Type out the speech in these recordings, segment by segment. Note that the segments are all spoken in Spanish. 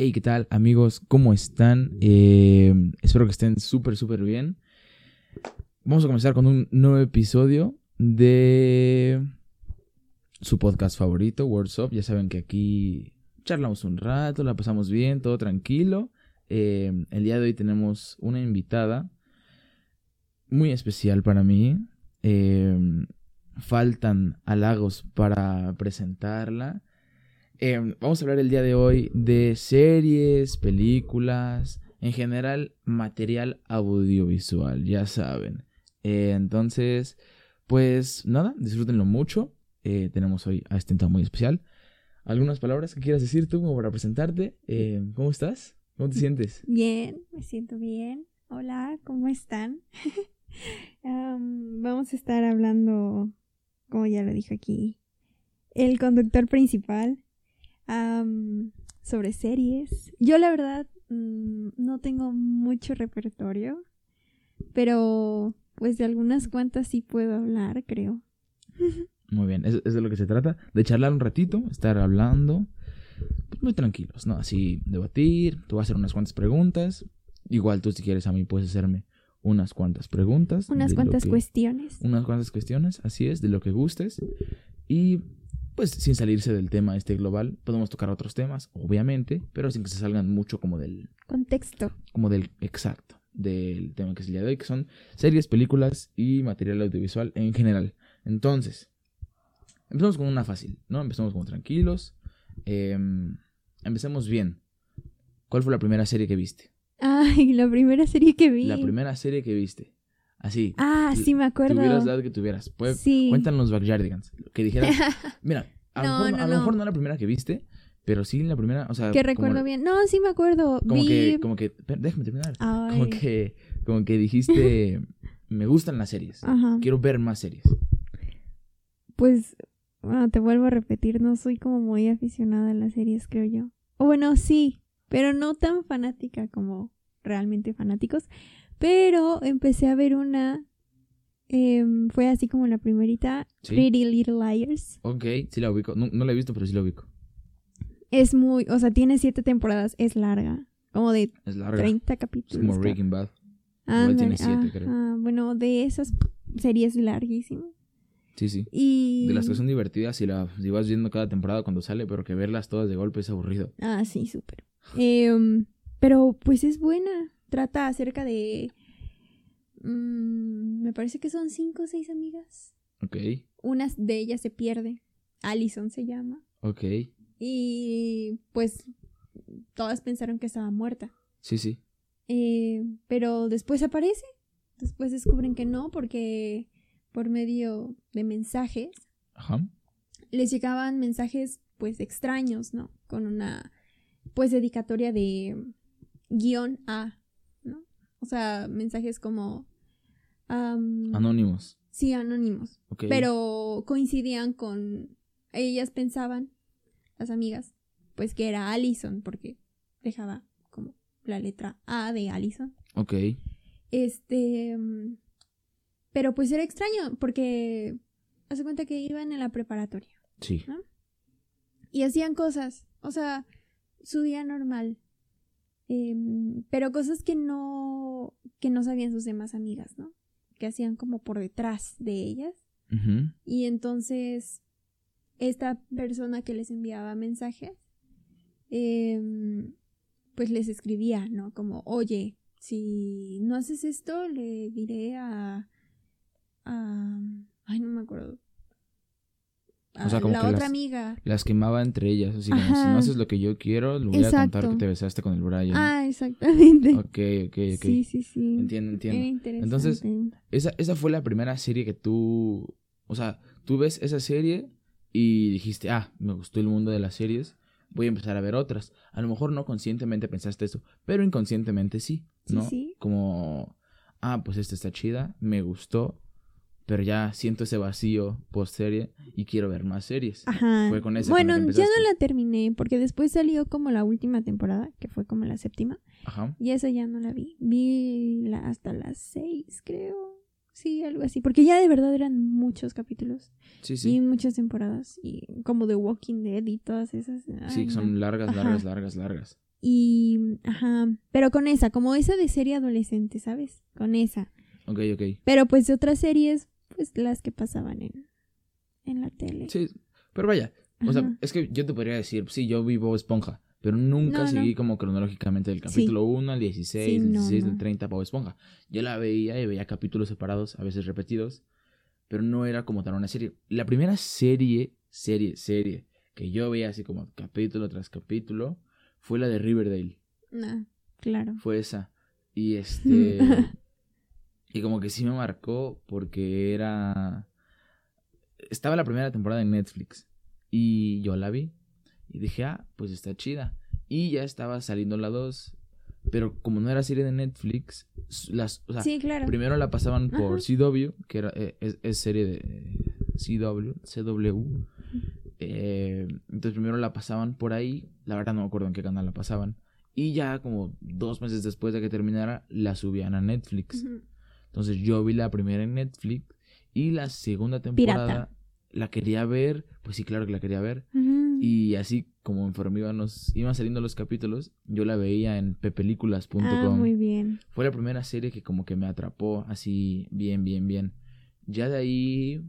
Hey, ¿qué tal amigos? ¿Cómo están? Eh, espero que estén súper, súper bien. Vamos a comenzar con un nuevo episodio de su podcast favorito, Words Up. Ya saben que aquí charlamos un rato, la pasamos bien, todo tranquilo. Eh, el día de hoy tenemos una invitada muy especial para mí. Eh, faltan halagos para presentarla. Eh, vamos a hablar el día de hoy de series, películas, en general material audiovisual, ya saben. Eh, entonces, pues nada, disfrútenlo mucho. Eh, tenemos hoy a este invitado muy especial. ¿Algunas palabras que quieras decir tú como para presentarte? ¿Cómo estás? ¿Cómo te sientes? Bien, me siento bien. Hola, ¿cómo están? vamos a estar hablando, como ya lo dijo aquí, el conductor principal sobre series. Yo la verdad mm, no tengo mucho repertorio, pero pues de algunas cuantas sí puedo hablar, creo. Muy bien, es de lo que se trata, de charlar un ratito, estar hablando, pues, muy tranquilos, ¿no? Así debatir, tú vas a hacer unas cuantas preguntas, igual tú si quieres a mí puedes hacerme unas cuantas preguntas. Unas cuantas cuestiones. Unas cuantas cuestiones, así es, de lo que gustes. Y pues sin salirse del tema este global, podemos tocar otros temas, obviamente, pero sin que se salgan mucho como del... Contexto. Como del exacto, del tema que día de hoy, que son series, películas y material audiovisual en general. Entonces, empezamos con una fácil, ¿no? Empezamos como tranquilos. Em, empecemos bien. ¿Cuál fue la primera serie que viste? Ay, la primera serie que vi. La primera serie que viste. Así. Ah, sí, me acuerdo. Tuvieras la edad que tuvieras. Pues, sí. Cuéntanos Backyardigans. Que dijeras. Mira, a, lo, mejor, no, a lo mejor no la primera que viste, pero sí la primera. O sea. Que recuerdo bien. No, sí me acuerdo. Como que. Como que déjame terminar. Como que. Como que dijiste. me gustan las series. Ajá. Quiero ver más series. Pues. Bueno, te vuelvo a repetir. No soy como muy aficionada a las series, creo yo. O bueno, sí. Pero no tan fanática como realmente fanáticos. Pero empecé a ver una. Em, fue así como la primerita. Pretty Little Liars. Ok, sí la ubico. No, la he visto, pero sí la ubico. Es muy. O sea, tiene siete temporadas. Es larga. Como de es larga. 30 capítulos. Es como Breaking Bad. Igual tiene siete, creo. Bueno, de esas series larguísimas. Sí, sí. Y... De las que son divertidas y las si vas viendo cada temporada cuando sale, pero que verlas todas de golpe es aburrido. Ah, sí, súper. Em, pero pues es buena trata acerca de... Mm, me parece que son cinco o seis amigas. Ok. Una de ellas se pierde. Allison se llama. Ok. Y pues todas pensaron que estaba muerta. Sí, sí. Eh, pero después aparece. Después descubren que no, porque por medio de mensajes. Ajá. Les llegaban mensajes pues extraños, ¿no? Con una pues dedicatoria de guion A o sea, mensajes como... anónimos. Sí, anónimos. Pero coincidían con... Ellas pensaban, las amigas, pues que era Allison, porque dejaba como la letra A de Allison. Ok. Este... Pero pues era extraño, porque... Hace cuenta que iban en la preparatoria. Sí. Y hacían cosas. O sea, su día normal. Em, pero cosas que no, que no sabían sus demás amigas, ¿no? Que hacían como por detrás de ellas. Y entonces, esta persona que les enviaba mensajes, em, pues les escribía, ¿no? Como, oye, si no haces esto, le diré a... a ay, no me acuerdo o sea, como la otra amiga. Las quemaba entre ellas, así como si no haces lo que yo quiero, le voy a contar que te besaste con el Brian. Ah, exactamente. Ok, ok, ok. Sí, sí, sí. Entiendo, entiendo. Entonces, esa, esa fue la primera serie que tú, o sea, tú ves esa serie y dijiste, ah, me gustó el mundo de las series, voy a empezar a ver otras. A lo mejor no conscientemente pensaste eso, pero inconscientemente sí, ¿no? Sí, sí. Como, ah, pues esta está chida, me gustó, pero ya siento ese vacío post serie y quiero ver más series. Ajá. Fue con esa Bueno, ya no la terminé porque después salió como la última temporada, que fue como la séptima. Ajá. Y esa ya no la vi. Vi la, hasta las seis, creo. Sí, algo así. Porque ya de verdad eran muchos capítulos. Sí, sí. Y muchas temporadas. Y como The Walking Dead y todas esas. sí, son largas, largas, largas, largas. Y, ajá, pero con esa, como esa de serie adolescente, ¿sabes? Con esa. Ok, ok. Pero pues de otras series, pues las que pasaban en, en la tele. Sí, pero vaya, o sea, Ajá. es que yo te podría decir, sí, yo vi Bob Esponja, pero nunca No, no. seguí como cronológicamente del capítulo 1 al 16, Sí, del no, 16 no. al 30 Bob Esponja. Yo la veía y veía capítulos separados, a veces repetidos, pero no era como tal una serie. La primera serie, serie, serie que yo veía así como capítulo tras capítulo fue la de Riverdale. Ah, claro. Fue esa. Y este. Y como que sí me marcó porque era. Estaba la primera temporada en Netflix. Y yo la vi. Y dije, ah, pues está chida. Y ya estaba saliendo la 2. Pero como no era serie de Netflix, las, o sea, sí, claro. primero la pasaban por Ajá. CW, que era, eh, es, es serie de CW, CW. Eh, entonces primero la pasaban por ahí, la verdad no me acuerdo en qué canal la pasaban. Y ya como dos meses después de que terminara, la subían a Netflix. Ujú. Entonces yo vi la primera en Netflix y la segunda temporada Pirata. la quería ver, pues sí, claro que la quería ver. Y así como conforme iban, los- iban saliendo los capítulos, yo la veía en pepelículas.com. Ah, muy bien. Fue la primera serie que como que me atrapó así bien, bien, bien. Ya de ahí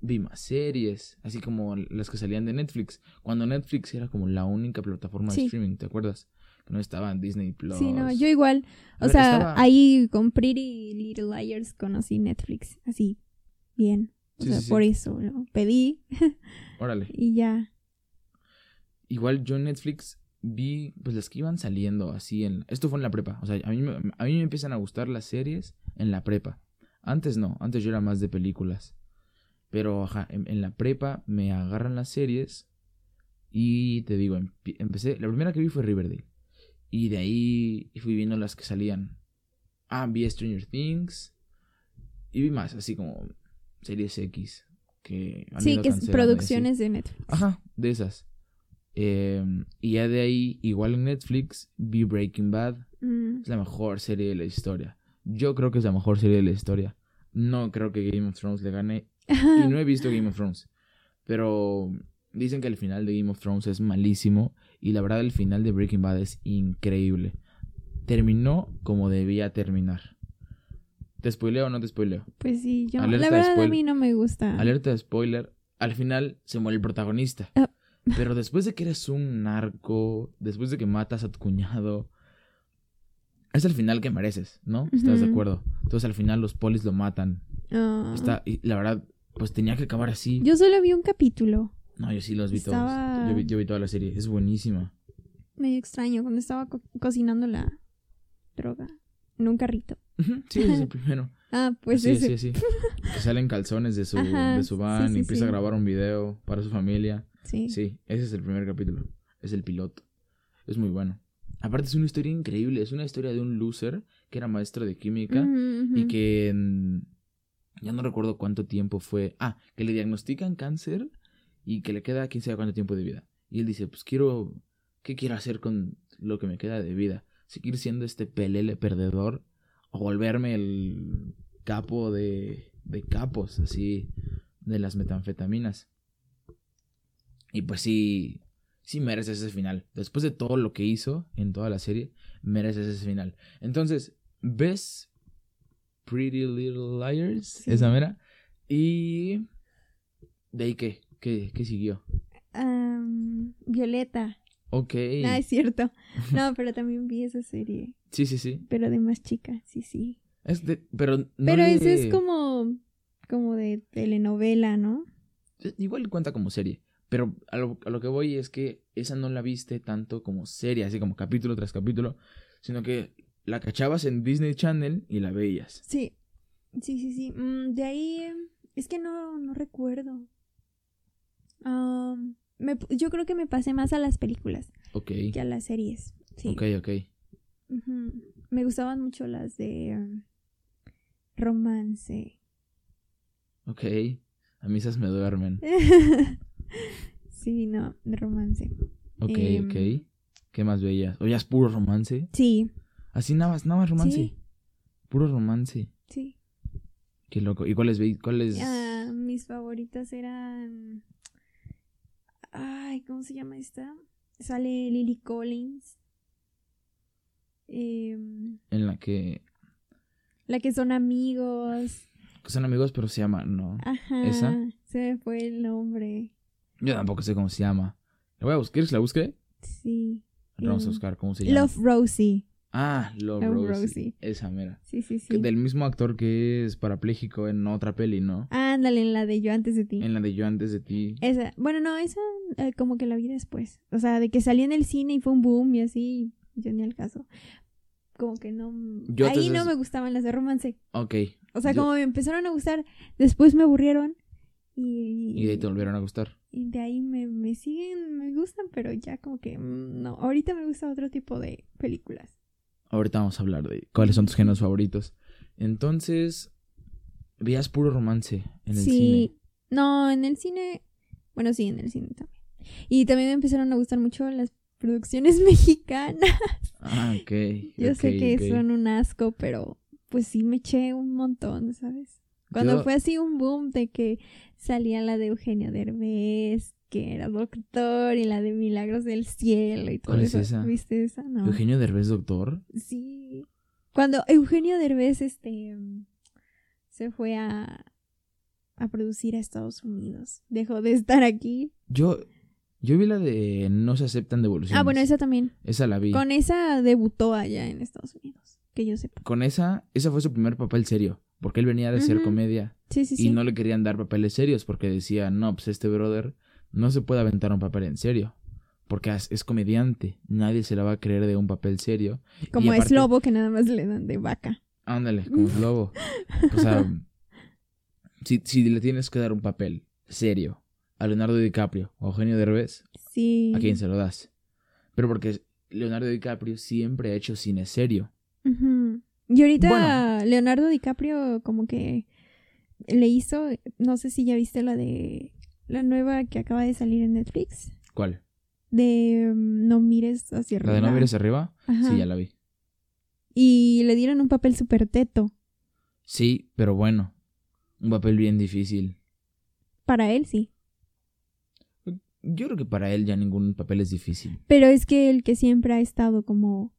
vi más series, así como las que salían de Netflix. Cuando Netflix era como la única plataforma de streaming, ¿te acuerdas? No estaba en Disney Plus. Sí, no, yo igual. A O ver, sea, estaba- ahí con Pretty Little Liars conocí Netflix. Así, bien. O Sí, sea, sí, sí. por eso lo pedí Órale. y ya. Igual yo en Netflix vi pues las que iban saliendo así en... Esto fue en la prepa. O sea, a mí, me- a mí me empiezan a gustar las series en la prepa. Antes no, antes yo era más de películas. Pero ajá, en, en la prepa me agarran las series y te digo, empe- empecé... La primera que vi fue Riverdale. Y de ahí fui viendo las que salían. Ah, vi Stranger Things. Y vi más, así como series X. Que Sí, que es producciones de Netflix. Ajá, de esas. Eh, y ya de ahí, igual en Netflix, vi Breaking Bad. Mm. Es la mejor serie de la historia. Yo creo que es la mejor serie de la historia. No creo que Game of Thrones le gane. Y no he visto Game of Thrones. Pero dicen que el final de Game of Thrones es malísimo. Y la verdad, el final de Breaking Bad es increíble. Terminó como debía terminar. ¿Te spoileo o no te spoileo? Pues sí, yo. Alerta la verdad a mí no me gusta. Alerta de spoiler. Al final se muere el protagonista. Ah. Pero después de que eres un narco, después de que matas a tu cuñado, es el final que mereces, ¿no? ¿Estás de acuerdo? Entonces al final los polis lo matan. Ah. Está, y la verdad, pues tenía que acabar así. Yo solo vi un capítulo. No, yo sí los vi Estaba- todos. Yo vi, yo vi toda la serie. Es buenísima. Medio extraño cuando estaba co- cocinando la droga en un carrito. Sí, ese es el primero. Ah, pues sí, sí, sí. Que salen calzones de su, Ajá, de su van sí, y empieza sí. a grabar un video para su familia. Sí. Sí, ese es el primer capítulo. Es el piloto. Es muy bueno. Aparte es una historia increíble. Es una historia de un loser que era maestro de química y que en- ya no recuerdo cuánto tiempo fue. Ah, que le diagnostican cáncer y que le queda quién sabe cuánto tiempo de vida. Y él dice, pues quiero, ¿qué quiero hacer con lo que me queda de vida? ¿Seguir siendo este pelele perdedor o volverme el capo de, de capos, así, de las metanfetaminas? Y pues sí, sí mereces ese final. Después de todo lo que hizo en toda la serie, mereces ese final. Entonces, ves Pretty Little Liars, Sí. esa mera, y... ¿De ahí qué? ¿Qué, qué siguió? Am, Violeta. Ok. Ah, es cierto. No, pero también vi esa serie. Sí, sí, sí. Pero de más chica, sí, sí. Es de- pero no pero le- es como, como de telenovela, ¿no? Igual cuenta como serie. Pero a lo, a lo que voy es que esa no la viste tanto como serie, así como capítulo tras capítulo, sino que la cachabas en Disney Channel y la veías. Sí. Sí, sí, sí. Mm, de ahí, em, es que no, no recuerdo. Am, me- yo creo que me pasé más a las películas que a las series. Sí. Ok, ok. Me gustaban mucho las de em, romance. Ok. A mí esas me duermen. sí, no, de romance. Ok, Em. ok. ¿Qué más veías? ¿Oías puro romance? Sí, Así nada más, nada más romance. Sí. Puro romance. sí. Qué loco. ¿Y cuáles veis? ¿Cuáles? Ah, mis favoritas eran. Ay, ¿cómo se llama esta? Sale Lily Collins. em, En la que la que son amigos. son amigos, pero se llaman, ¿no? Ajá. ¿Esa? Se me fue el nombre. Yo tampoco sé cómo se llama. La voy a buscar. ¿Quieres que la busque? Sí. Vamos a Em, buscar cómo se llama. Love Rosie. Ah, Love, Love Rosie. Rosie. Esa mera. Sí, sí, sí. Del mismo actor que es parapléjico en otra peli, ¿no? Ándale, en la de Yo antes de ti. En la de Yo antes de ti. Esa, bueno, no, esa eh, como que la vi después. O sea, de que salí en el cine y fue un boom y así, yo ni al caso. Como que no... Yo ahí no me gustaban las de romance. Ok. O sea, Yo- como me empezaron a gustar, después me aburrieron y... Y de ahí te volvieron a gustar. y de ahí me, me siguen, me gustan, pero ya como que mm, no. Ahorita me gusta otro tipo de películas. Ahorita vamos a hablar de cuáles son tus géneros favoritos. Entonces, veías puro romance en el sí. cine. No, en el cine... Bueno, sí, en el cine también. Y también me empezaron a gustar mucho las producciones mexicanas. Ah, ok. Yo sé que ok. son un asco, pero pues sí me eché un montón, ¿sabes? Cuando Yo- fue así un boom de que salía la de Eugenio Derbez, que era doctor, y la de Milagros del Cielo y todo ¿Cuál es eso. esa? ¿Viste esa? No. Eugenio Derbez, doctor. Sí. Cuando Eugenio Derbez este se fue a a producir a Estados Unidos. Dejó de estar aquí. Yo, yo vi la de No se aceptan devoluciones. Ah, bueno, esa también. Esa la vi. Con esa debutó allá en Estados Unidos, que yo sepa. Con esa, esa fue su primer papel serio. Porque él venía de hacer comedia. Sí, sí, Y sí. no le querían dar papeles serios porque decían, no, pues este brother no se puede aventar un papel en serio. Porque es, comediante. Nadie se la va a creer de un papel serio. Como es lobo que nada más le dan de vaca. Ándale, como es lobo. O sea, si, si le tienes que dar un papel serio a Leonardo DiCaprio o a Eugenio Derbez, Sí. ¿a quién se lo das? Pero porque Leonardo DiCaprio siempre ha hecho cine serio. Y ahorita Bueno. Leonardo DiCaprio como que le hizo, no sé si ya viste la de la nueva que acaba de salir en Netflix, ¿Cuál? de mm, No mires hacia arriba. ¿La de no mires arriba? Ajá. Sí, ya la vi. Y le dieron un papel súper teto. Sí, pero bueno. Un papel bien difícil. Para él sí. Yo creo que para él ya ningún papel es difícil. Pero es que el que siempre ha estado como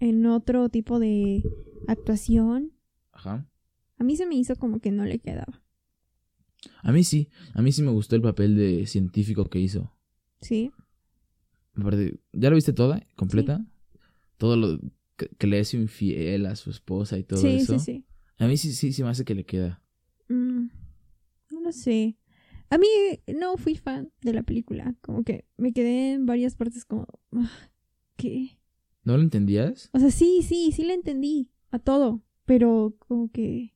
en otro tipo de actuación, Ajá. a mí se me hizo como que no le quedaba. A mí sí. A mí sí me gustó el papel de científico que hizo. Sí. ¿Ya lo viste toda? ¿Completa? Todo lo que, que le es infiel a su esposa y todo sí, eso. sí, sí. A mí sí, sí, sí me hace que le queda. Mm, no lo sé. A mí no fui fan de la película. Como que me quedé en varias partes como... ah, ¿Qué? ¿No lo entendías? O sea, sí, sí, sí le entendí a todo. Pero como que...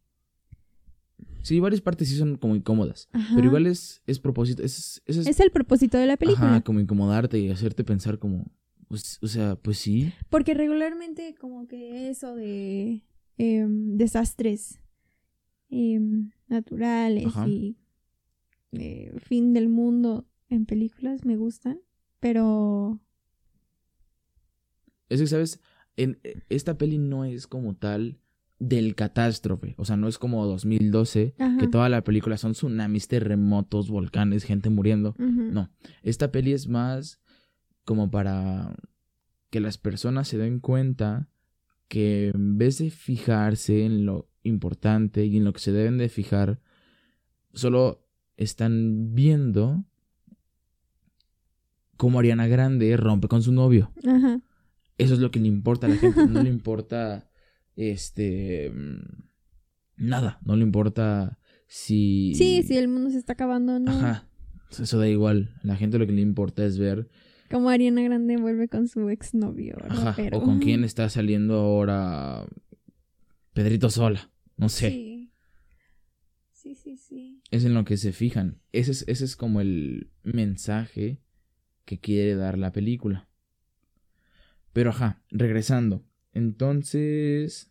Sí, varias partes sí son como incómodas. ajá. Pero igual es, es propósito. Es, es, el propósito de la película. Ajá, como incomodarte y hacerte pensar como... pues, o sea, pues sí. Porque regularmente como que eso de em, desastres em, naturales Ajá. y eh, fin del mundo en películas me gustan. Pero... Es que, ¿sabes? En, esta peli no es como tal del catástrofe. O sea, no es como 2012, Ajá. que toda la película son tsunamis, terremotos, volcanes, gente muriendo. No. Esta peli es más como para que las personas se den cuenta que en vez de fijarse en lo importante y en lo que se deben de fijar, solo están viendo cómo Ariana Grande rompe con su novio. Ajá. Eso es lo que le importa a la gente. No le importa, este, mm, nada. No le importa si... Sí, sí, el mundo se está acabando, ¿no? Ajá. Eso da igual. A la gente lo que le importa es ver, Como Ariana Grande vuelve con su exnovio, ajá, o con quién está saliendo ahora Pedrito Sola. No sé. Sí. Sí, sí, sí. Es en lo que se fijan. Ese es, ese es como el mensaje que quiere dar la película. Pero ajá, regresando. Entonces...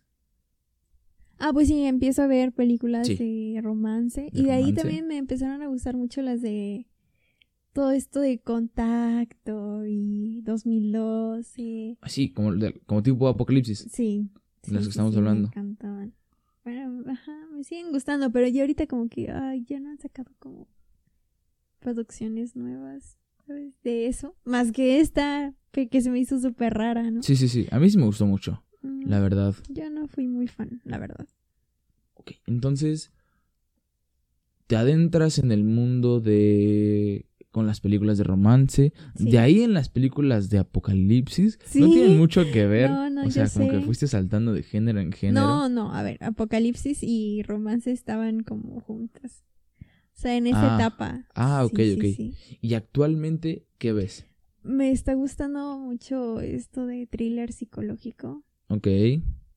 Ah, pues sí, empiezo a ver películas Sí. de romance. De y de ahí también me empezaron a gustar mucho las de todo esto de contacto y 2012. Así, como, de- como tipo apocalipsis. Sí. sí, Las que sí, estamos hablando. Me encantaban. Bueno, ajá, me siguen gustando, pero ya ahorita como que, ay, ya no han sacado como producciones nuevas, ¿sabes? De eso. Más que esta, que, que se me hizo súper rara, ¿no? Sí, sí, sí. A mí sí me gustó mucho. Mm, la verdad. Yo no fui muy fan, la verdad. Ok, entonces te adentras en el mundo de con las películas de romance, Sí. de ahí en las películas de apocalipsis, no Sí. tienen mucho que ver, No, no, o sea, como que fuiste saltando de género en género. No, no, a ver, Apocalipsis y romance estaban como juntas. O sea, en esa Ah. etapa. Ah, ok, Sí, ok. Y actualmente, ¿qué ves? Me está gustando mucho esto de thriller psicológico. Ok,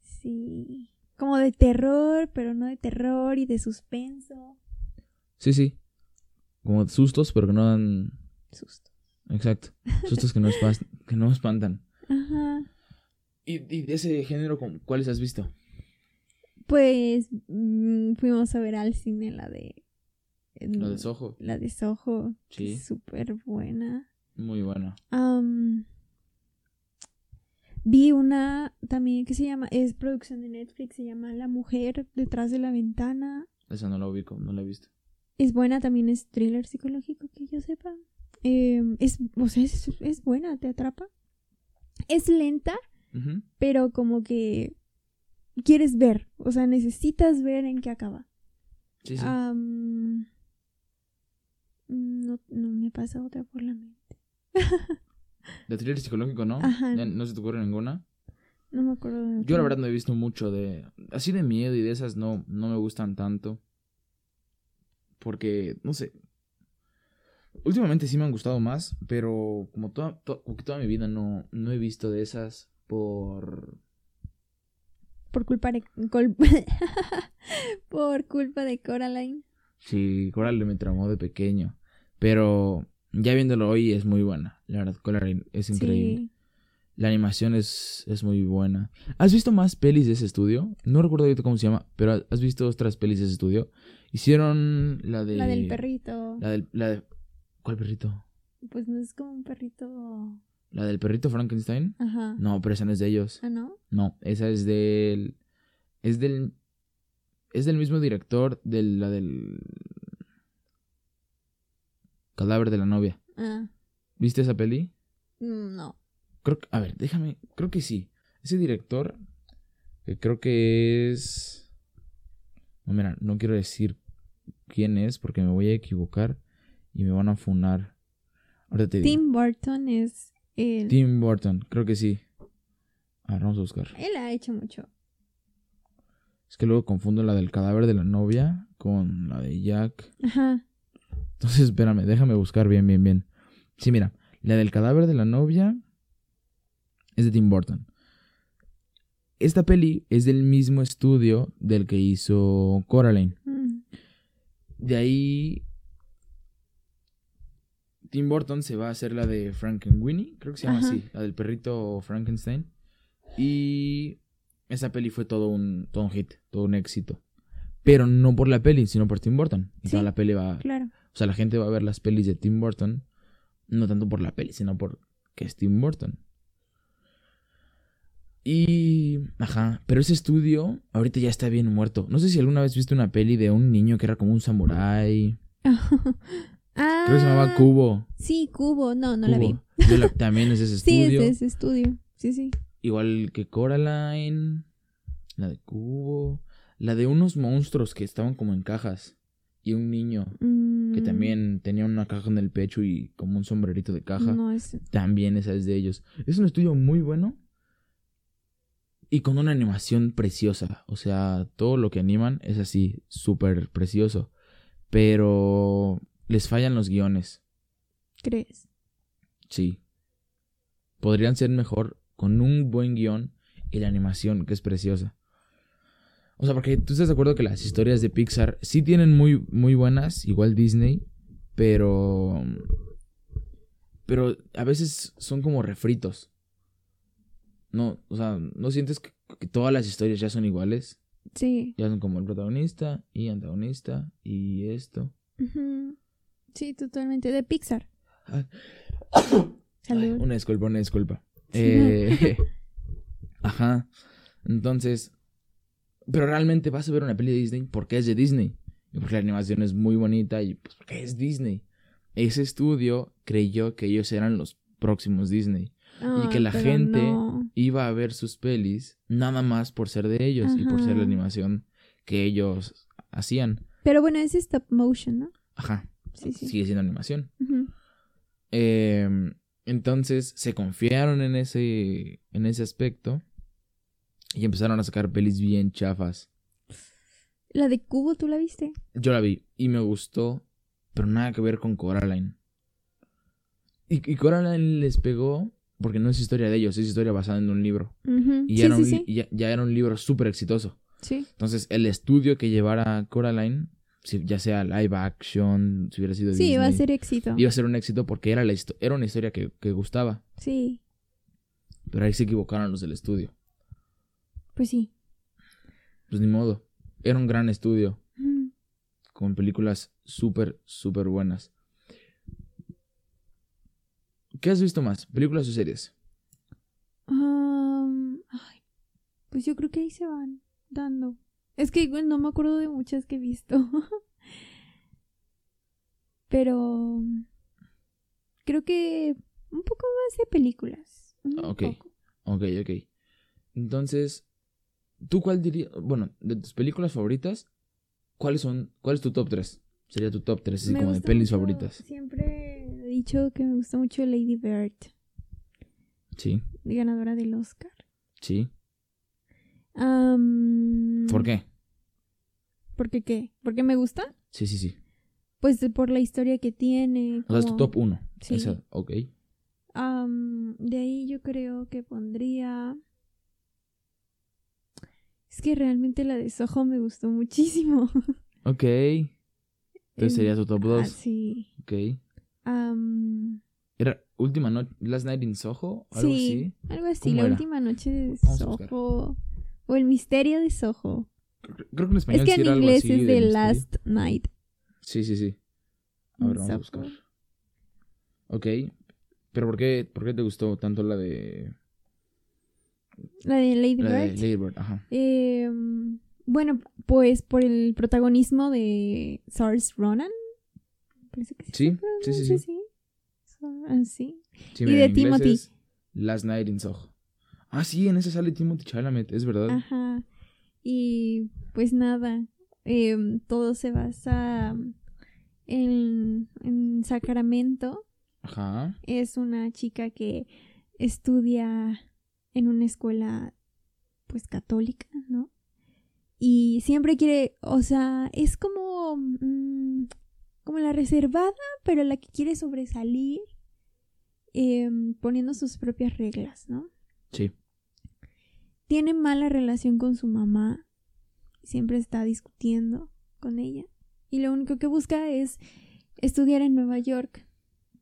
Sí. Como de terror, pero no de terror y de suspenso. sí, sí. Como sustos, pero que no dan... Susto. Exacto. Sustos que no, espas- que no espantan. Ajá. ¿Y, y de ese género, ¿cu- cuáles has visto? Pues mm, fuimos a ver al cine la de. La de Soho. La de Soho. Sí. Súper buena. Muy buena. Am, vi una también que se llama, es producción de Netflix, se llama La mujer detrás de la ventana. Esa no la ubico, no la he visto. Es buena, también es thriller psicológico, que yo sepa. Em, es, o sea, es, es buena, te atrapa. Es lenta, pero como que quieres ver, o sea, necesitas ver en qué acaba. Sí, sí. No, no me pasa otra por la mente. De thriller psicológico, ¿no? Ajá. ¿No se te ocurre ninguna? No me acuerdo de Yo otra. la verdad no he visto mucho de... Así de miedo y de esas no, no me gustan tanto. Porque, no sé. Últimamente sí me han gustado más, pero como toda, to- como que toda mi vida no, no he visto de esas por... Por culpa de. col- por culpa de Coraline. Sí, Coraline me tramó de pequeño. Pero ya viéndolo hoy es muy buena. La verdad, Coraline es increíble. Sí. La animación es, es muy buena. ¿Has visto más pelis de ese estudio? No recuerdo ahorita cómo se llama, pero ¿has visto otras pelis de ese estudio? Hicieron la de... La del perrito. La del... La de- ¿Cuál perrito? Pues no es como un perrito. ¿La del perrito Frankenstein? Ajá. No, pero esa no es de ellos. Ah, ¿no? No, esa es del... Es del... Es del mismo director de la del... Cadáver de la novia. Ah. ¿Viste esa peli? mm, No. Creo que, a ver, déjame, creo que sí. Ese director, que creo que es... No, mira, no quiero decir quién es porque me voy a equivocar y me van a funar. Ahora te digo. Tim Burton es el. Tim Burton, creo que sí. A ver, vamos a buscar. Él ha hecho mucho. Es que luego confundo la del cadáver de la novia con la de Jack. Ajá. Entonces, espérame, déjame buscar bien, bien, bien. Sí, mira, la del cadáver de la novia es de Tim Burton. Esta peli es del mismo estudio del que hizo Coraline. Mm. De ahí Tim Burton se va a hacer la de Frankenweenie, creo que se llama Ajá. así, la del perrito Frankenstein. Y esa peli fue todo un, todo un hit, todo un éxito. Pero no por la peli, sino por Tim Burton. Y Sí. toda la peli va, Claro. O sea, la gente va a ver las pelis de Tim Burton, no tanto por la peli, sino por que es Tim Burton. Y, ajá, pero ese estudio ahorita ya está bien muerto. No sé si alguna vez viste una peli de un niño que era como un samurái. ah. Creo que se llamaba Cubo. Sí, Cubo. No, no la vi. Cubo. Yo la- también es ese Sí, es estudio. ese estudio. Sí, sí. Igual que Coraline. La de Cubo. La de unos monstruos que estaban como en cajas. Y un niño que Mm, también tenía una caja en el pecho y como un sombrerito de caja. No es. También esa es de ellos. Es un estudio muy bueno. Y con una animación preciosa. O sea, todo lo que animan es así, súper precioso. Pero les fallan los guiones. ¿Crees? Sí. Podrían ser mejor con un buen guion y la animación, que es preciosa. O sea, porque tú estás de acuerdo que las historias de Pixar sí tienen muy, muy buenas, igual Disney, pero. Pero a veces son como refritos. No, o sea, ¿no sientes que, que todas las historias ya son iguales? Sí. Ya son como el protagonista y antagonista y esto. Sí, totalmente. De Pixar. Ay. Ay, una disculpa, una disculpa. Eh, ajá. Entonces, pero realmente vas a ver una peli de Disney porque es de Disney. Y porque la animación es muy bonita y pues porque es Disney. Ese estudio creyó que ellos eran los próximos Disney. y que Ay, la gente no. iba a ver sus pelis nada más por ser de ellos y por ser la animación que ellos hacían. Pero bueno, es stop motion, ¿no? Ajá, Sí, sí. sigue siendo animación. Eh, entonces se confiaron en ese, en ese aspecto y empezaron a sacar pelis bien chafas. La de Cubo, ¿tú la viste? Yo la vi y me gustó, pero nada que ver con Coraline. Y, y Coraline les pegó porque no es historia de ellos, es historia basada en un libro. Y Sí, era sí, un, sí. y ya, ya era un libro súper exitoso. Sí. Entonces, el estudio que llevara Coraline, ya sea live action, si hubiera sido Sí, va a ser éxito. iba a ser un éxito porque era, la era una historia que, que gustaba. Sí, Pero ahí se equivocaron los del estudio. Pues sí. Pues ni modo. Era un gran estudio, con películas súper, súper buenas. ¿Qué has visto más? ¿Películas o series? Ay, pues yo creo que ahí se van dando. Es que bueno, no me acuerdo de muchas que he visto. Pero creo que un poco más de películas. un Ok. poco. Ok, ok. Entonces, ¿tú cuál dirías? Bueno, de tus películas favoritas, ¿cuáles son? ¿Cuál es tu top 3? Sería tu top 3, así Me como de pelis mucho- favoritas. Siempre he dicho que me gusta mucho Lady Bird, Sí, ganadora del Oscar. sí. ¿Por qué? ¿Por qué qué? ¿Por qué me gusta? Sí, sí, sí. Pues por la historia que tiene. O sea, es tu como- top 1. Sí. Esa, ok. Am, de ahí yo creo que pondría. Es que realmente la de Soho me gustó muchísimo. Ok. Entonces sería tu top 2. Ah, sí. Ok. ¿Era última noche, Last Night in Soho? ¿Algo sí, algo así. ¿Cómo La era? última noche de. Soho. O el misterio de Soho. así? Creo- Creo que en español Es que sí en inglés así es de The misterio. Last Night. Sí, sí, sí. A ver, vamos a buscar. Ok. ¿Pero por qué, por qué te gustó tanto la de... La de Lady La de Bird. Lady Bird? Ajá. Em, bueno, pues por el protagonismo de Saoirse Ronan. Parece que Sí, sí, sí, sí. ah, sí. Sí, Y de Timothy. Last Night in Soho. Ah, sí, en esa sale Timothy Chalamet, es verdad. Ajá. Y pues nada, em, todo se basa en, en Sacramento. Ajá. Es una chica que estudia en una escuela pues católica, ¿no? Y siempre quiere, o sea, es como, mm, como la reservada, pero la que quiere sobresalir em, poniendo sus propias reglas, ¿no? Sí. tiene mala relación con su mamá, siempre está discutiendo con ella y lo único que busca es estudiar en Nueva York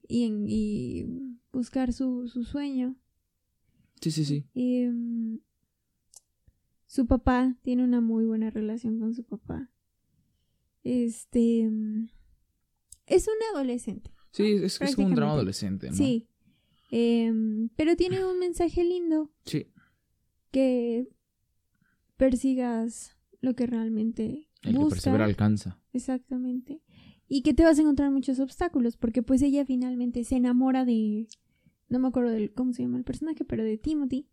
y, en- y buscar su, su sueño. Sí, sí, sí. Em, su papá tiene una muy buena relación con su papá. Este em, es un adolescente. Sí, es, es como un drama adolescente, ¿no? Sí. Em, pero tiene un mensaje lindo Sí. que persigas lo que realmente El que persevera alcanza. Exactamente. Y que te vas a encontrar muchos obstáculos, porque pues ella finalmente se enamora de, no me acuerdo del cómo se llama el personaje, pero de Timothy,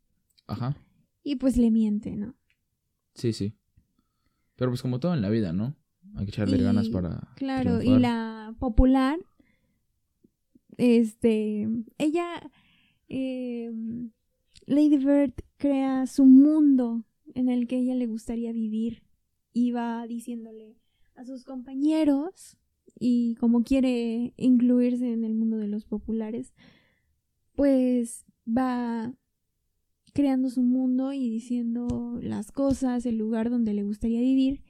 Ajá. y pues le miente, ¿no? Sí, sí. Pero pues como todo en la vida, ¿no? Hay que echarle Y- ganas para. Claro, y la popular, este, ella, eh, Lady Bird crea su mundo en el que ella le gustaría vivir y va diciéndole a sus compañeros y como quiere incluirse en el mundo de los populares, pues va creando su mundo y diciendo las cosas, el lugar donde le gustaría vivir.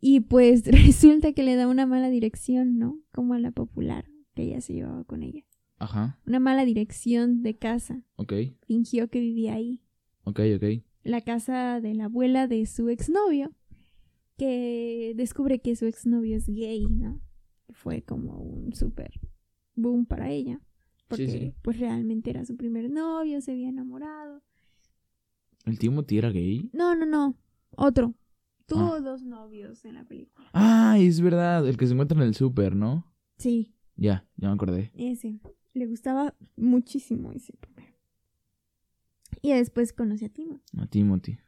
Y pues resulta que le da una mala dirección, ¿no? Como a la popular que ella se llevaba con ella. Ajá. Una mala dirección de casa. Ok. Fingió que vivía ahí. Ok, ok. La casa de la abuela de su exnovio. Que descubre que su exnovio es gay, ¿no? Fue como un súper boom para ella. Porque sí. pues realmente era su primer novio, se había enamorado. ¿El Timothy era gay? No, no, no. Otro. Tuvo Ah. dos novios en la película. Ah, es verdad. El que se encuentra en el súper, ¿no? Sí, Ya, ya me acordé. ese. Le gustaba muchísimo ese primero. Y después conoce a Timothy. A Timothy.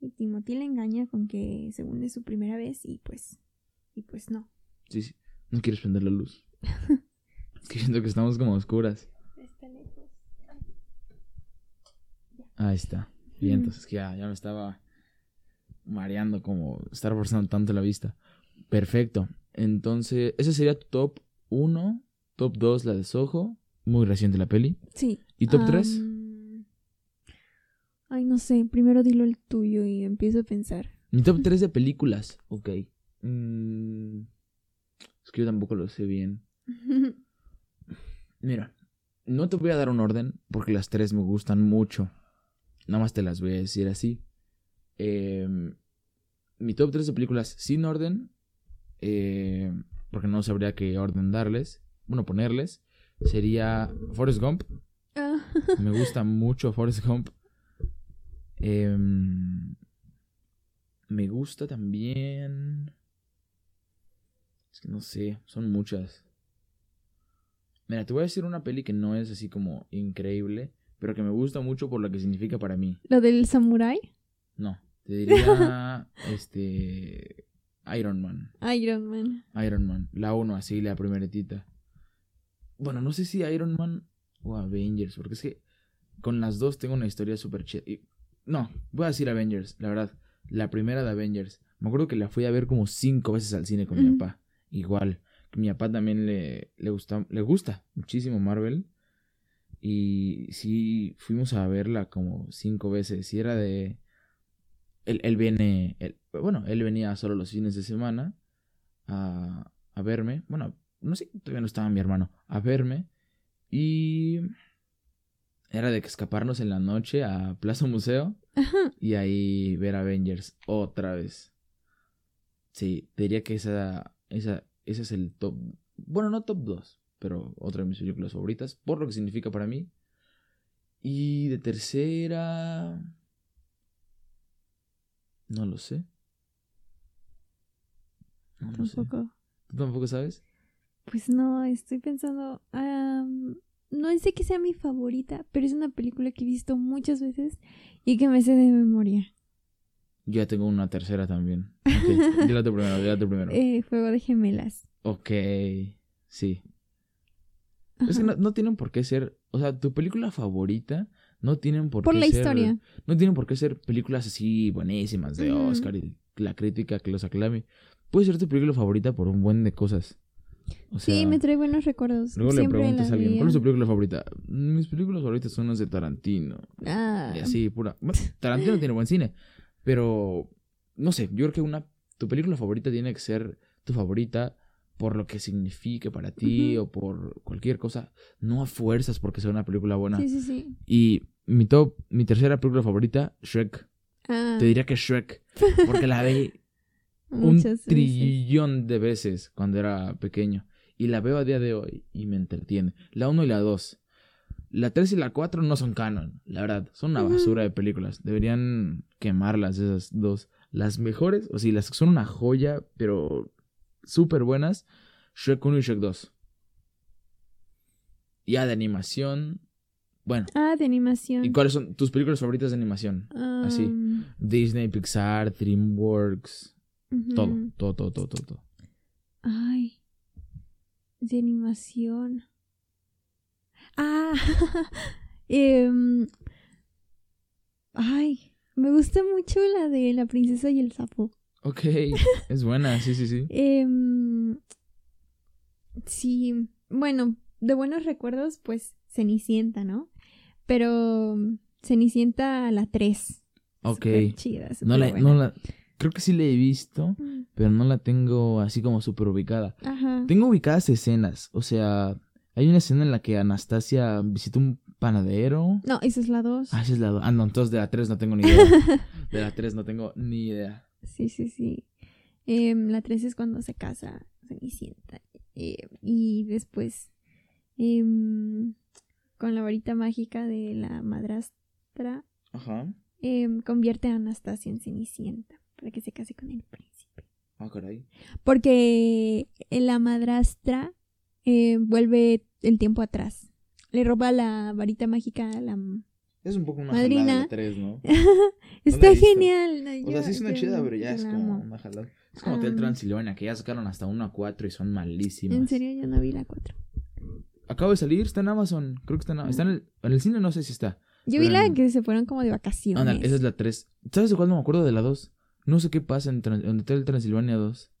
Y Timothy le engaña con que según es su primera vez y pues. Y pues no. Sí, sí. No quieres prender la luz. es que siento que estamos como oscuras. Está lejos. Ahí está. Y entonces que ya, ya me estaba mareando como estar forzando tanto la vista. Perfecto. Entonces, ese sería tu top 1, top 2 la de Soho, muy reciente la peli. Sí. ¿Y top 3? Am, Ay, no sé. Primero dilo el tuyo y empiezo a pensar. Mi top 3 de películas. Ok. Mm, es que yo tampoco lo sé bien. Mira, no te voy a dar un orden porque las tres me gustan mucho. Nada más te las voy a decir así. Em, mi top 3 de películas sin orden, eh, porque no sabría qué orden darles, bueno, ponerles, sería Forrest Gump. Ah, Me gusta mucho Forrest Gump. Em, me gusta también... Es que no sé, son muchas. Mira, te voy a decir una peli que no es así como increíble, pero que me gusta mucho por lo que significa para mí. Lo del samurái. No, te diría este Iron Man. Iron Man. Iron Man, la 1 así, la primeritita. Bueno, no sé si Iron Man o Avengers, porque es que con las dos tengo una historia súper chida. No, voy a decir Avengers, la verdad. La primera de Avengers. Me acuerdo que la fui a ver como cinco veces al cine con mi papá. Igual. Mi papá también le, le, gusta, le gusta muchísimo Marvel. Y sí, fuimos a verla como cinco veces. Y era de... Él, él viene... él- bueno, él venía solo los fines de semana a, a verme. Bueno, no sé, todavía no estaba mi hermano. A verme. Y era de que escaparnos en la noche a Plaza Museo Ajá. y ahí ver Avengers otra vez. Sí, diría que esa, esa, ese es el top. Bueno, no top 2, pero otra de mis películas favoritas, por lo que significa para mí. Y de tercera. No lo sé. No lo sé. Tampoco. ¿Tú tampoco sabes? Pues no, estoy pensando. am, no sé que sea mi favorita, pero es una película que he visto muchas veces y que me sé de memoria. Yo ya tengo una tercera también. Ok, dila tú primero, dila tú primero. Eh, Juego de Gemelas. Ok, sí. Es que no, no tienen por qué ser, o sea, tu película favorita no tienen por, Por qué la ser, historia. no tienen por qué ser películas así buenísimas de. Oscar y la crítica que los aclame. Puede ser tu película favorita por un buen de cosas. O sea, sí, me trae buenos recuerdos. luego le preguntas a alguien. ¿cuál es tu película favorita? Mis películas favoritas son las de Tarantino. Ah, Y así, pura. Bueno, Tarantino tiene buen cine, pero no sé, yo creo que una tu película favorita tiene que ser tu favorita por lo que signifique para ti o por cualquier cosa, no a fuerzas porque sea una película buena. Sí, sí, sí. Y mi top, mi tercera película favorita, Shrek. Ah, Te diría que Shrek, porque la vi un veces. trillón de veces cuando era pequeño y la veo a día de hoy y me entretiene. La 1 y la 2. La 3 y la 4 no son canon, la verdad. Son una basura de películas. Deberían quemarlas esas dos. Las mejores, o sí, las que son una joya, pero súper buenas. Shrek 1 y Shrek 2. Ya de animación. Bueno, Ah, de animación. ¿y cuáles son tus películas favoritas de animación? así? Disney, Pixar, DreamWorks, todo, todo, todo, todo, todo. todo. Ay, de animación. Ah, em, ay, me gusta mucho la de La princesa y el sapo. Ok, es buena, sí, sí, sí. Em, sí, bueno, de buenos recuerdos, pues Cenicienta, ¿no? Pero Cenicienta la 3. Ok. Súper chida, No la, no la, creo que sí la he visto, Mm, pero no la tengo así como súper ubicada. Ajá. Tengo ubicadas escenas, o sea, hay una escena en la que Anastasia visita un panadero. No, esa es la 2. Ah, esa es la do- Ah, no, entonces de la 3 no tengo ni idea. De la 3 no tengo ni idea. Sí, sí, sí. Em, la 3 es cuando se casa Cenicienta. Eh, y después, em, con la varita mágica de la madrastra, Ajá. em, convierte a Anastasia en Cenicienta para que se case con el príncipe. Ah, caray. Porque la madrastra eh, vuelve el tiempo atrás. Le roba la varita mágica a la, Es un poco una Madrina. jalada la 3, ¿no? Está visto. genial. no, O sea, yo- sí es una yo- chida, pero ya yo es como una jalada. Es como Hotel Ah. Transilvania, que ya sacaron hasta 1 a 4 y son malísimas. En serio, yo no vi la 4. Acaba de salir, está en Amazon. Creo que está en, está en el, en el cine, no sé si está. Yo vi la en- que se fueron como de vacaciones. Ándale, esa es la 3. ¿Sabes de cuál no me acuerdo de la 2? No sé qué pasa en, Tran- en Hotel Transilvania 2.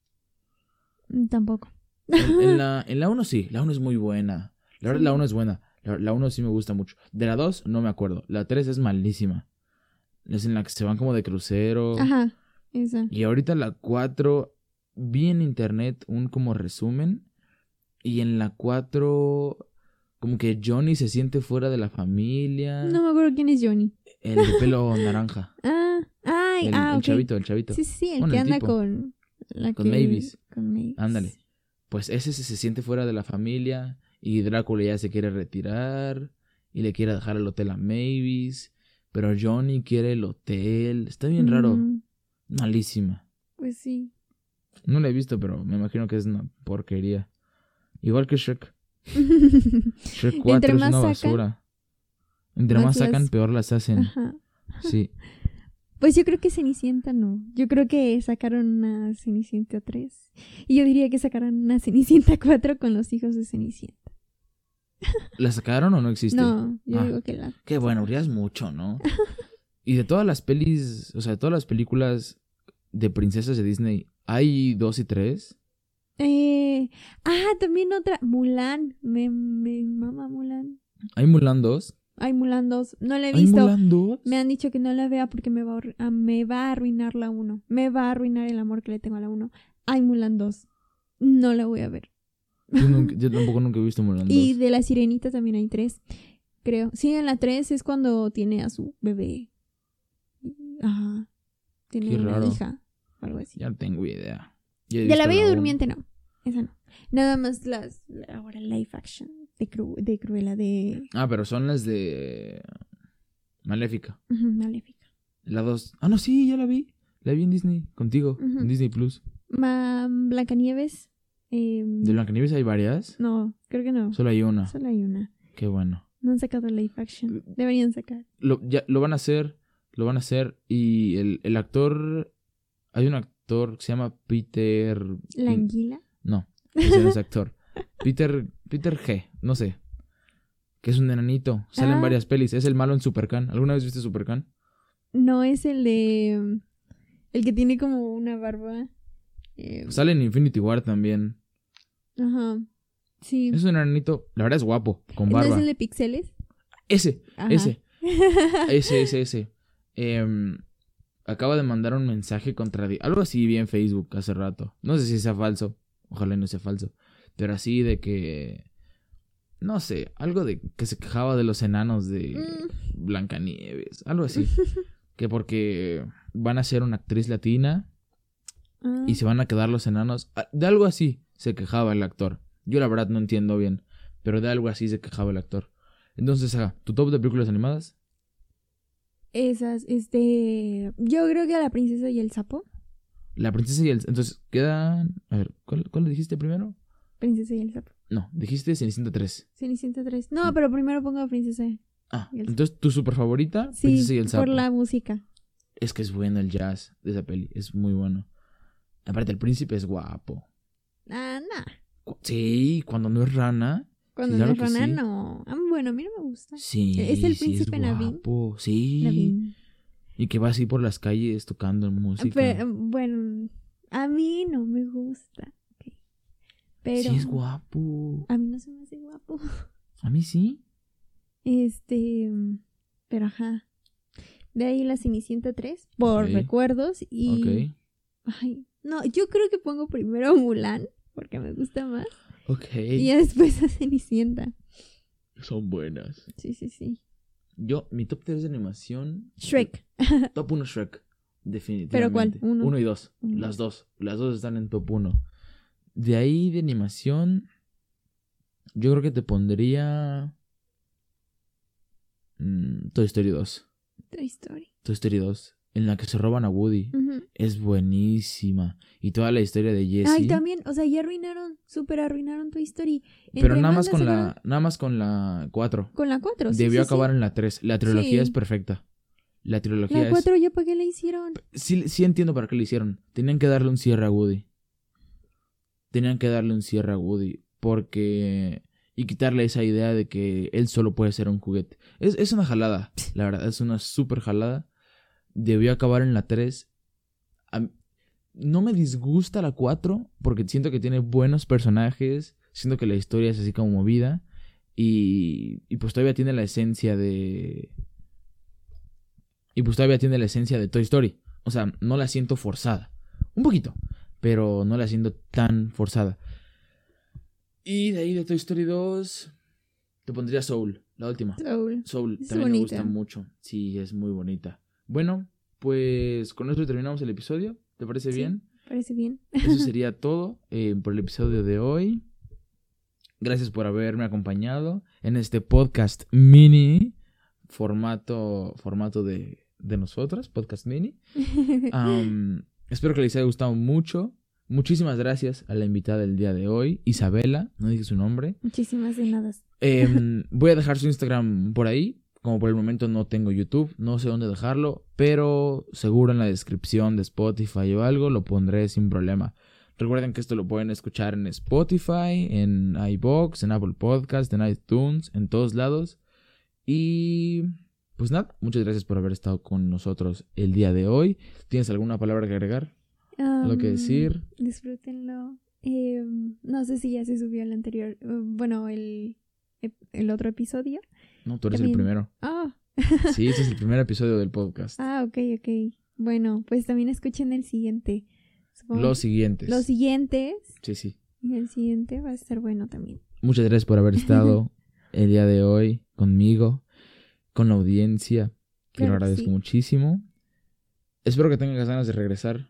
Mm, Tampoco. En, en la, en la 1 sí, la 1 es muy buena. La verdad, Sí. la 1 es buena. La, la 1 sí me gusta mucho. De la 2 no me acuerdo. La 3 es malísima. Es en la que se van como de crucero. Ajá, esa. Y ahorita la 4 vi en internet un como resumen. Y en la 4 como que Johnny se siente fuera de la familia. No me acuerdo quién es Johnny. El de pelo naranja. Ah, ay, El, ah, el ok. chavito, el chavito. Sí, sí, sí, el Bueno, que el anda tipo. con. La Con que- Mavis. Con Mavis. Ándale. Pues ese se, siente fuera de la familia. Y Drácula ya se quiere retirar. Y le quiere dejar el hotel a Mavis. Pero Johnny quiere el hotel. Está bien raro. Malísima. Pues sí. No la he visto, pero me imagino que es una porquería. Igual que Shrek. Shrek 4 Entre es más una sacan, basura. Entre más más sacan, las- peor las hacen. Ajá. Sí. Pues yo creo que Cenicienta no. Yo creo que sacaron una Cenicienta 3. Y yo diría que sacaron una Cenicienta 4 con los hijos de Cenicienta. ¿La sacaron o no existe? No, yo Ah. digo que la. Qué bueno, ya es mucho, ¿no? y de todas las pelis, o sea, de todas las películas de princesas de Disney, ¿hay dos y tres? Eh, ah, también otra. Mulan. Me, me mama Mulan. ¿Hay Mulan 2? Ay, Mulan 2. No la he ¿Hay visto. Mulan 2? Me han dicho que no la vea porque me va, a, ah, me va a arruinar la 1. Me va a arruinar el amor que le tengo a la 1. Ay, Mulan 2. No la voy a ver. Yo, nunca- yo tampoco nunca he visto Mulan 2. Y de la sirenita también hay tres, creo. Sí, en la 3 es cuando tiene a su bebé. Ajá. Tiene Qué una raro. hija. Algo así. Ya no tengo idea. De la Bella. Durmiente no. Esa no. Nada más las. Ahora live action. De, Cru- de Cruella de. Ah, pero son las de Maléfica. Maléfica. La 2. Ah, no, sí, ya la vi. La vi en Disney, contigo, en Disney Plus. Ma Blancanieves. em, ¿De Blancanieves hay varias? No, creo que no. Solo hay una. Solo hay una. Qué bueno. No han sacado live action. Deberían sacar. Lo, ya, lo van a hacer, lo van a hacer. Y el, el actor, hay un actor que se llama Peter... La anguila. No, ese no es actor. Peter, Peter G, no sé. Que es un enanito. Sale en Ah. varias pelis. Es el malo en Supercan. ¿Alguna vez viste Supercan? No es el de. El que tiene como una barba. eh, Sale en Infinity War también. Ajá. Sí. Es un enanito. La verdad es guapo, con ¿No es barba. el de pixeles? Ese, Ajá. ese. Ese, ese, ese. Em, acaba de mandar un mensaje contra... Algo así vi en Facebook hace rato. No sé si sea falso. Ojalá no sea falso. Pero así de que... No sé, algo de que se quejaba de los enanos de Mm. Blancanieves. Algo así. que porque van a ser una actriz latina Ah, y se van a quedar los enanos. Ah, De algo así se quejaba el actor. Yo la verdad no entiendo bien. Pero de algo así se quejaba el actor. Entonces, ajá, ¿tu top de películas animadas? Esas, este. Yo creo que a la princesa y el sapo. La princesa y el... Entonces, quedan... A ver, ¿cuál, cuál le dijiste primero? Princesa y el sapo. No, dijiste Cenicienta 3. Cenicienta 3. No, pero primero pongo princesa. Ah, Y el- entonces tu super favorita, Sí, Princesa y el Sapo. por la música. Es que es bueno el jazz de esa peli, es muy bueno. Aparte, el príncipe es guapo. Ah, Sí, cuando no es rana. Cuando claro no es rana, sí. no. Ah, bueno, a mí no me gusta. Sí, ¿Es el sí, príncipe Naveen? guapo. Sí. Y que va así por las calles tocando música. Pero, bueno, a mí no me gusta. Pero Sí, es guapo. a mí no se me hace guapo. A mí sí. Este, pero ajá. De ahí la Cenicienta 3, por recuerdos. Y. Ok. Ay, no, yo creo que pongo primero a Mulan, porque me gusta más. Ok. Y después a Cenicienta. Son buenas. Sí, sí, sí. Yo, mi top 3 de animación. Shrek. Top 1 Shrek. Definitivamente. ¿Pero cuál? Uno. Uno y dos. Uno. Las dos. Las dos están en top 1. De ahí de animación. Yo creo que te pondría. mm, Toy Story 2. Toy Story. Toy Story 2. en la que se roban a Woody. Es buenísima. Y toda la historia de Jesse. Ay, también, o sea, ya arruinaron, súper arruinaron tu historia. pero nada más con la, nada más con la 4. Con la 4, sí. Debió sí, acabar sí. en la 3. La trilogía Sí. es perfecta. La trilogía La es 4 ya para qué la hicieron. sí, sí entiendo para qué lo hicieron. Tenían que darle un cierre a Woody. Tenían que darle un cierre a Woody. Porque. Y quitarle esa idea de que él solo puede ser un juguete. Es, es una jalada, la verdad. Es una súper jalada. Debió acabar en la 3. Am- No me disgusta la 4. Porque siento que tiene buenos personajes. Siento que la historia es así como movida. Y, y pues todavía tiene la esencia de. Y pues todavía tiene la esencia de Toy Story. O sea, no la siento forzada. Un poquito. Pero no la siento tan forzada. Y de ahí de Toy Story 2. Te pondría Soul, la última. Soul. Soul Es también me gusta mucho. Sí, es muy bonita. Bueno, pues con esto terminamos el episodio. ¿Te parece Sí. bien? Parece bien. Eso sería todo eh, por el episodio de hoy. Gracias por haberme acompañado en este podcast mini. Formato, formato de, de nosotros, podcast mini. Am, espero que les haya gustado mucho. Muchísimas gracias a la invitada del día de hoy, Isabela, no dije su nombre. Muchísimas de nada. Em, voy a dejar su Instagram por ahí. Como por el momento no tengo YouTube, no sé dónde dejarlo, pero seguro en la descripción de Spotify o algo lo pondré sin problema. Recuerden que esto lo pueden escuchar en Spotify, en iBox, en Apple Podcast, en iTunes, en todos lados. Y pues nada, muchas gracias por haber estado con nosotros el día de hoy. ¿Tienes alguna palabra que agregar? ¿Algo que decir? Disfrútenlo. Eh, no sé si ya se subió el anterior, eh, bueno, el, el otro episodio. No, tú eres También. el primero. Ah, Sí, este es el primer episodio del podcast. ah, ok, ok. Bueno, pues también escuchen el siguiente. Supongo- Los siguientes. Los siguientes. Sí, sí. Y el siguiente va a estar bueno también. Muchas gracias por haber estado el día de hoy conmigo, con la audiencia, que Claro lo agradezco sí. muchísimo. Espero que tengan ganas de regresar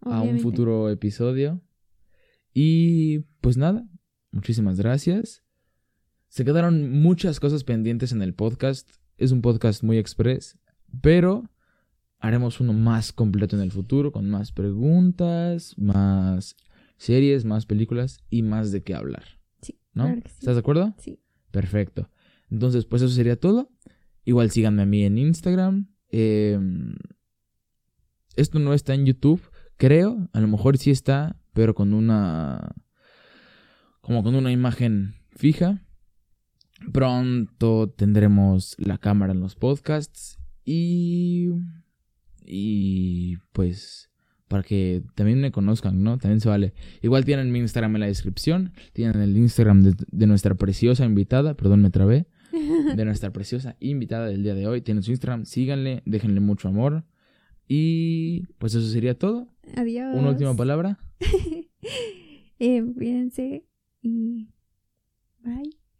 a un futuro episodio. Y pues nada, muchísimas gracias. Se quedaron muchas cosas pendientes en el podcast. Es un podcast muy express, pero haremos uno más completo en el futuro, con más preguntas, más series, más películas y más de qué hablar. Sí, ¿No? claro que sí. ¿Estás de acuerdo? Sí. Perfecto. Entonces, pues eso sería todo. Igual síganme a mí en Instagram. Eh, esto no está en YouTube, creo. A lo mejor sí está, pero con una. como con una imagen fija. Pronto tendremos la cámara en los podcasts. Y. Y pues. Para que también me conozcan, ¿no? También se vale. Igual tienen mi Instagram en la descripción. Tienen el Instagram de, de nuestra preciosa invitada. Perdón, me trabé. De nuestra preciosa invitada del día de hoy. Tienen su Instagram. Síganle. Déjenle mucho amor. Y pues eso sería todo. Adiós. Una última palabra. eh, cuídense y bye.